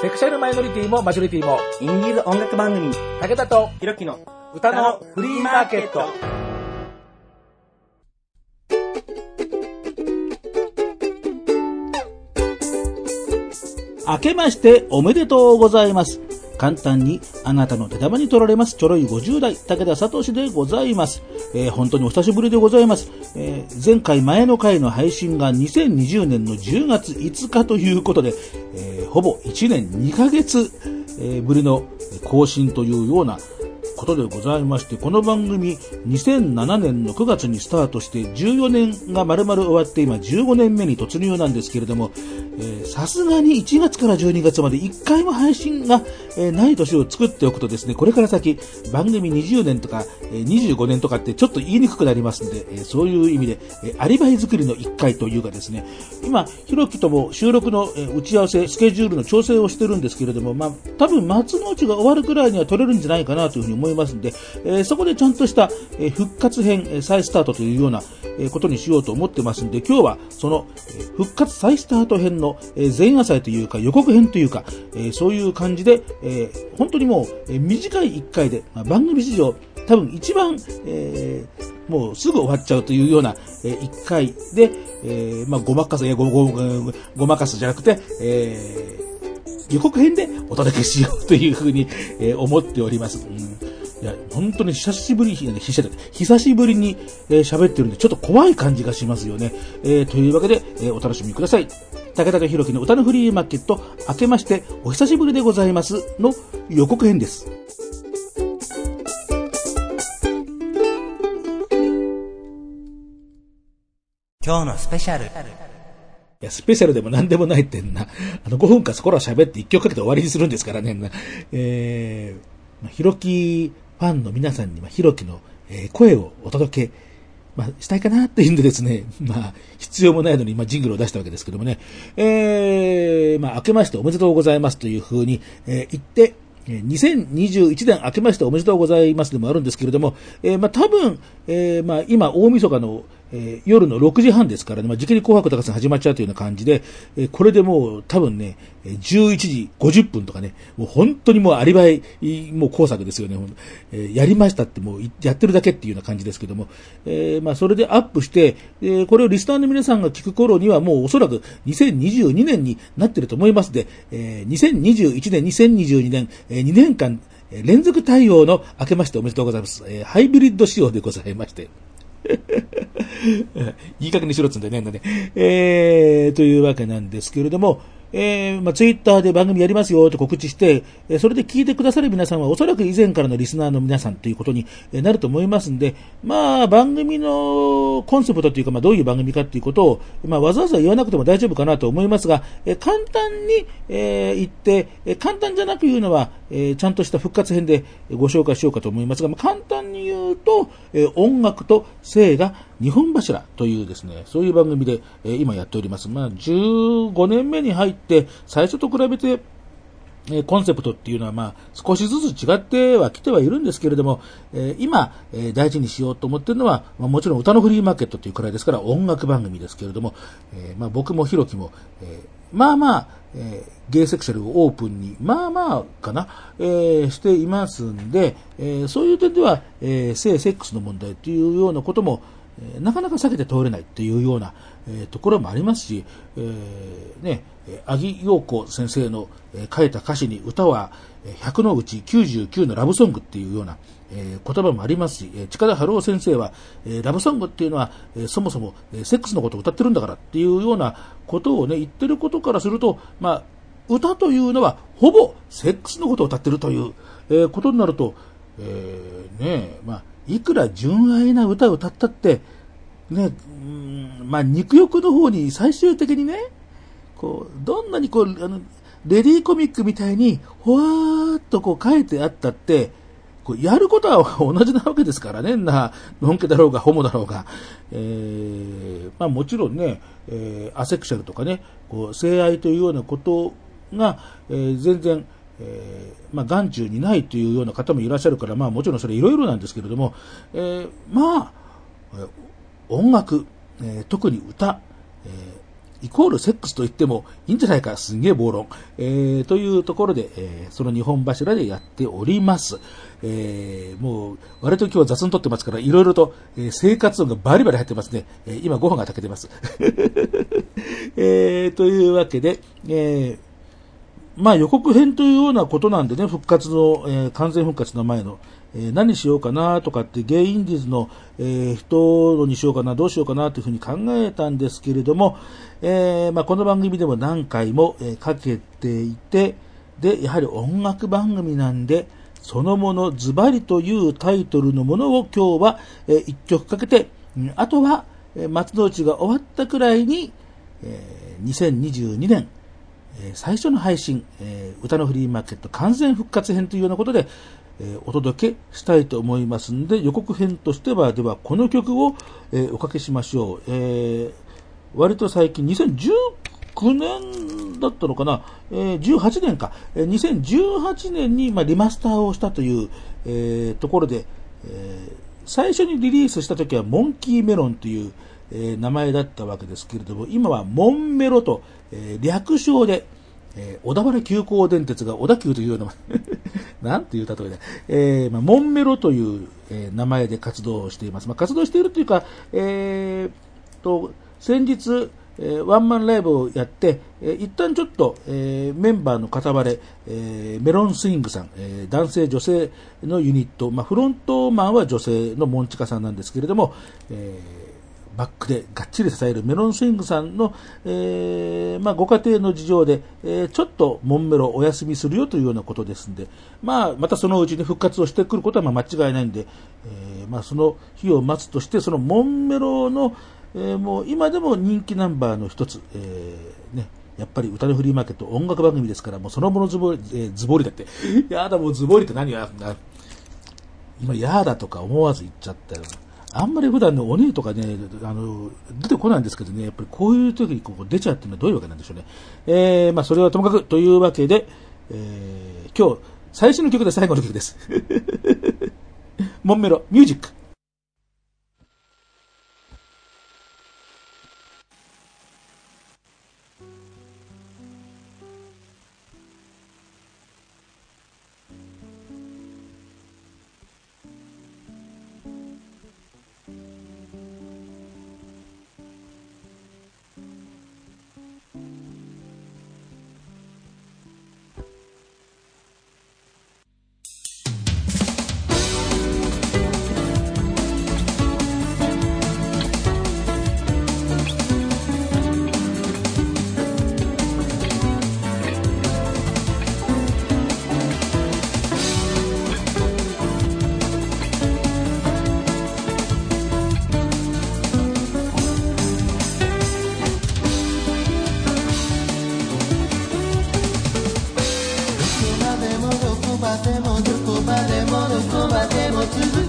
セクシャルマイノリティもマジョリティも、インディーズ音楽番組、武田とひろきの歌のフリーマーケット。明けましておめでとうございます。簡単にあなたの手玉に取られます。ちょろい50代武田聡でございます、えー本当にお久しぶりでございます、えー前回前の回の配信が2020年の10月5日ということで、えーほぼ1年2ヶ月、えぶりの更新というようなことでございまして、この番組2007年の9月にスタートして14年が丸々終わって今15年目に突入なんですけれども、さすがに1月から12月まで1回も配信が、えーない年を作っておくとですね、これから先番組20年とか、えー25年とかってちょっと言いにくくなりますので、えーそういう意味で、えアリバイ作りの1回というかですね、今、ひろきとも収録の、え打ち合わせ、スケジュールの調整をしてるんですけれども、まあ、多分松の内が終わるくらいには取れるんじゃないかなというふうに思いますんで、えそこでちゃんとした、え復活編、再スタートというような、えことにしようと思ってますんで、今日はその、え復活再スタート編の、え前夜祭というか予告編というか、えそういう感じで、え本当にもう、え短い1回で、ま番組史上多分一番、えもうすぐ終わっちゃうというような、え1回で、えまあ、ごまかす、いやご、ご、ご、ごまかすじゃなくて、えー予告編でお届けしようというふうに、え思っております。うんいや、本当に久しぶり、久しぶりにえー喋、ってるんで、ちょっと怖い感じがしますよね。えーというわけで、えーお楽しみください。武田とひろきの歌のフリーマーケット、明けましてお久しぶりでございますの予告編です。今日のスペシャル。いや、スペシャルでも何でもないってんな。あの、5分間そこら喋って1曲かけて終わりにするんですからね。なえー、まあひろきファンの皆さんに、まあ、ひろきの、え声をお届け、まあ、したいかなっていうんでですね、まあ、必要もないのに、まあ、ジングルを出したわけですけどもね、えー、まあ、明けましておめでとうございますというふうに、えー言って、2021年明けましておめでとうございますでもあるんですけれども、えーまあ多分、えーまあ今大晦日の、えー夜の6時半ですからね、まあ、時期に紅白高さん始まっちゃうというような感じで、えーこれでもう多分ね、11時50分とかね、もう本当にもうアリバイ、もう工作ですよね、えーやりましたってもうやってるだけっていうような感じですけども、えーまあそれでアップして、えーこれをリスナーの皆さんが聞く頃にはもうおそらく2022年になってると思いますで、えー2021年、2022年、えー2年間、連続対応の明けましておめでとうございます。えーハイブリッド仕様でございまして。いい加減にしろっつうんだよね、なんだね。えー、というわけなんですけれども、えー、まあ、ツイッターで番組やりますよと告知して、えーそれで聞いてくださる皆さんはおそらく以前からのリスナーの皆さんということになると思いますんで、まあ、番組のコンセプトというか、まあ、どういう番組かということを、まあ、わざわざ言わなくても大丈夫かなと思いますが、えー簡単に、えー言って、えー簡単じゃなく言うのは、えーちゃんとした復活編でご紹介しようかと思いますが、まあ、簡単に言うと、えー音楽と性が日本柱というですね、そういう番組で、え今やっております。まあ、15年目に入って、最初と比べて、えコンセプトっていうのは、まあ、少しずつ違ってはきてはいるんですけれども、え今、え大事にしようと思ってるのは、まあ、もちろん歌のフリーマーケットというくらいですから、音楽番組ですけれども、えまあ、僕もひろきも、えまあまあ、えゲイセクシャルをオープンに、まあまあかな、えーしていますんで、えそういう点では、え性セックスの問題というようなことも、なかなか避けて通れないというような、えところもありますし、えーね、えー阿木陽子先生の、え書いた歌詞に歌は100のうち99のラブソングっていうような、え言葉もありますし、え近田春夫先生は、えラブソングっていうのは、えそもそも、えセックスのことを歌ってるんだからっていうようなことをね、言ってることからすると、まあ、歌というのはほぼセックスのことを歌ってるという、えことになると、えーねまあ、いくら純愛な歌を歌ったって、ね、うーんまあ、肉欲の方に最終的にね、こう、どんなにこう、あの、レディーコミックみたいに、ほわーっとこう書いてあったって、こうやることは 同じなわけですからね、な、のんけだろうが、ホモだろうが。えーまあもちろんね、えーアセクシャルとかね、こう、性愛というようなことが、えー全然、えーまあ、眼中にないというような方もいらっしゃるから、まあもちろんそれいろいろなんですけれども、えーまあ、音楽、えー特に歌、えイコールセックスと言ってもいいんじゃないか、すんげえ暴論。え、というところで、え、その日本柱でやっております。え、もう、割と今日は雑に撮ってますから、いろいろと、え、生活音がバリバリ入ってますね。え、今ご飯が炊けてます。え、というわけで、えー、まあ予告編というようなことなんでね、復活の、えー、完全復活の前の、えー、何しようかなとかってゲイインディーズの、えー、人にしようかな、どうしようかなというふうに考えたんですけれども、えー、まあ、この番組でも何回も、えかけていて、で、やはり音楽番組なんで、そのものズバリというタイトルのものを今日は、え1曲かけて、あとは、え松の内が終わったくらいに、え2022年、え最初の配信、え歌のフリーマーケット完全復活編というようなことで、えお届けしたいと思いますんで、予告編としては、ではこの曲を、えおかけしましょう。え、割と最近、2019年だったのかな、え、18年か、え、2018年に、ま、リマスターをしたという、え、ところで、え、最初にリリースした時はモンキーメロンという、え、名前だったわけですけれども、今はモンメロと、えー、略称で、えー、小田原急行電鉄が小田急というような なんていう例えで、えー、まあ、モンメロという、えー、名前で活動しています。まあ、活動しているというか、えー、と、先日、えー、ワンマンライブをやって、えー、一旦ちょっと、えー、メンバーの片割れ、えー、メロンスイングさん、えー、男性女性のユニット、まあ、フロントマンは女性のモンチカさんなんですけれども、えーバックでがっちり支えるメロンスイングさんの、えー、まあ、ご家庭の事情で、えー、ちょっとモンメロお休みするよというようなことですんで、まあ、またそのうちに復活をしてくることはま間違いないんで、えー、まあ、その日を待つとして、そのモンメロの、えもう今でも人気ナンバーの一つ、えね、やっぱり歌のフリーマーケット音楽番組ですから、もうそのものズボリ、えー、ズボリだって。やだ、もうズボリって何が、今、やだとか思わず言っちゃったよ。あんまり普段の、お姉とかね、あの、出てこないんですけどね、やっぱりこういう時にこう出ちゃうっていうのはどういうわけなんでしょうね。えー、まあそれはともかくというわけで、えー、今日、最初の曲で最後の曲です。モンメロ、ミュージック。でもどこまでもどこまでも続く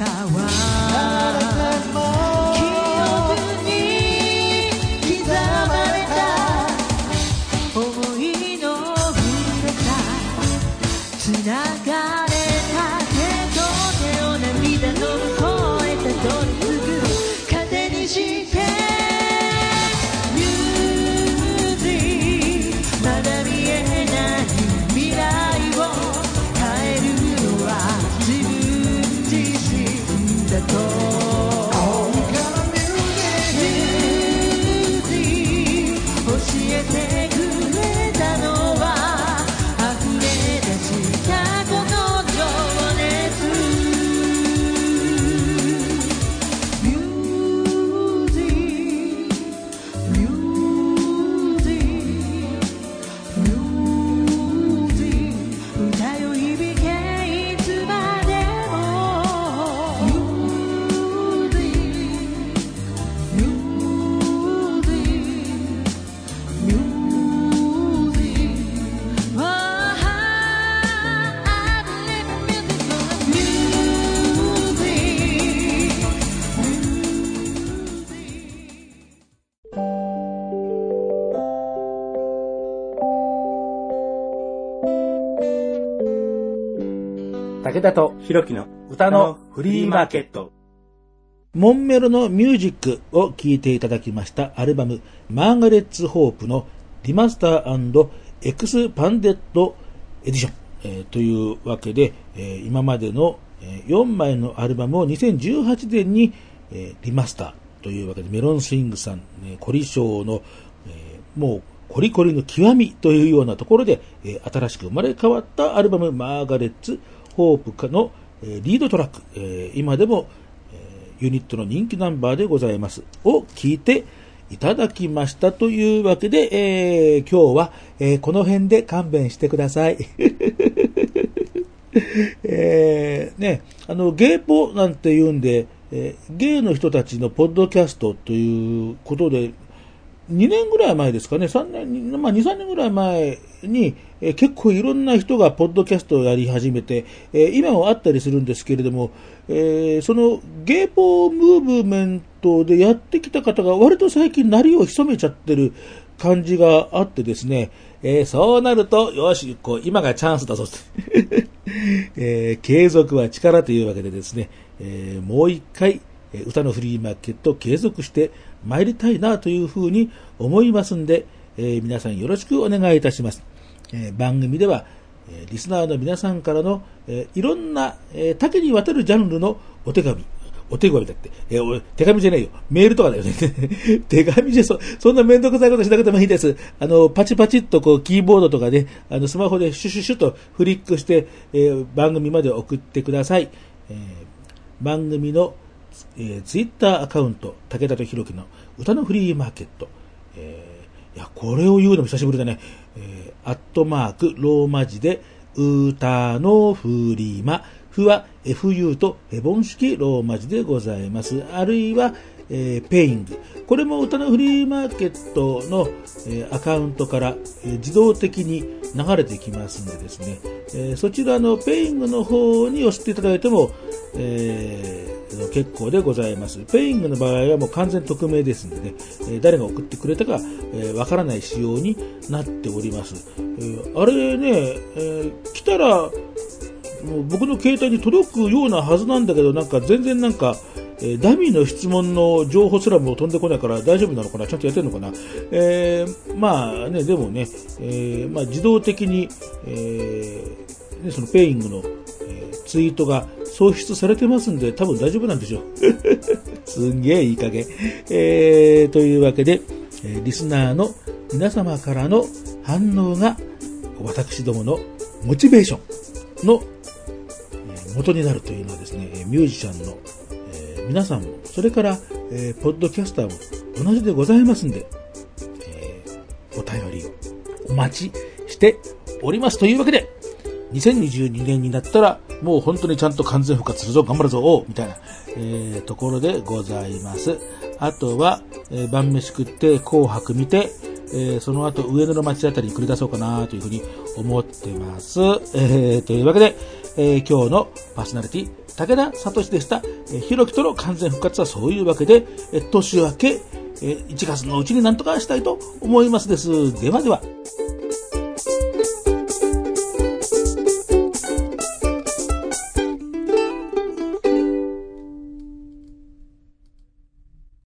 Kawa. Oh. 武田とひろきの歌のフリーマーケット。モンメロのミュージックを聴いていただきましたアルバムマーガレッツ・ホープのリマスターエクスパンデッドエディション、えーというわけで、えー今までの、4枚のアルバムを2018年に、えーリマスターというわけでメロンスイングさん、ね、コリショーの、えーもうコリコリの極みというようなところで、えー新しく生まれ変わったアルバムマーガレッツ・ホープの、えーリードトラック、え今でもユニットの人気ナンバーでございます。を聞いていただきましたというわけで、えー今日は、えーこの辺で勘弁してください。えーね、あの、ゲイポなんて言うんで、えーゲイの人たちのポッドキャストということで、2年ぐらい前ですかね、3年、まあ、2、3年ぐらい前に、え結構いろんな人がポッドキャストをやり始めて、え今もあったりするんですけれども、えーそのゲーポームーブメントでやってきた方が割と最近鳴りを潜めちゃってる感じがあってですね、えーそうなると、よし、こう、今がチャンスだぞって、えー継続は力というわけでですね、えーもう一回、歌のフリーマーケット継続して参りたいなというふうに思いますんで、え皆さんよろしくお願いいたします。えー番組では、えーリスナーの皆さんからの、えーいろんな、えー多岐にわたるジャンルのお手紙、お手紙だって、えーお手紙じゃないよ。メールとかだよね。手紙じゃそ、そんなめんどくさいことしなくてもいいです。あの、パチパチっとこう、キーボードとかで、あの、スマホでシュシュシュとフリックして、えー番組まで送ってください。えー番組の、えーツイッターアカウント、武田とひろきの歌のフリーマーケット。えーいや、これを言うのも久しぶりだね。えーアットマーク、ローマ字で、歌のフリマ。フは FU とヘボン式ローマ字でございます。あるいは、えー Peing。これも歌のフリーマーケットの、えーアカウントから、えー自動的に流れてきますのでですね、えそちらの Peing の方に押していただいても、え結構でございます。ペイングの場合はもう完全匿名ですのでね、え誰が送ってくれたかわ、えーからない仕様になっております。えあれね、え来たら、もう僕の携帯に届くようなはずなんだけど、なんか全然なんか、えーダミーの質問の情報すらも飛んでこないから大丈夫なのかな？ちゃんとやってるのかな？えーまあね、でもね、えーまあ自動的に、えーね、そのペイングの、えツイートが送出されてますんで、多分大丈夫なんでしょう。すんげえいい加減。えーというわけで、えリスナーの皆様からの反応が、私どものモチベーションのえ元になるというのはですね、ミュージシャンの、皆さんも、それから、えーポッドキャスターも同じでございますんで、えーお便りをお待ちしておりますというわけで、2022年になったら、もう本当にちゃんと完全復活するぞ、頑張るぞ、おみたいな、えーところでございます。あとは、えー晩飯食って、紅白見て、えーその後上野の町あたりに繰り出そうかなというふうに思ってます。えーというわけで、えー今日のパーソナリティ、武田聡でした。えーひろきとの完全復活はそういうわけで、えー年明け、えー1月のうちになんとかしたいと思いますです。ではでは。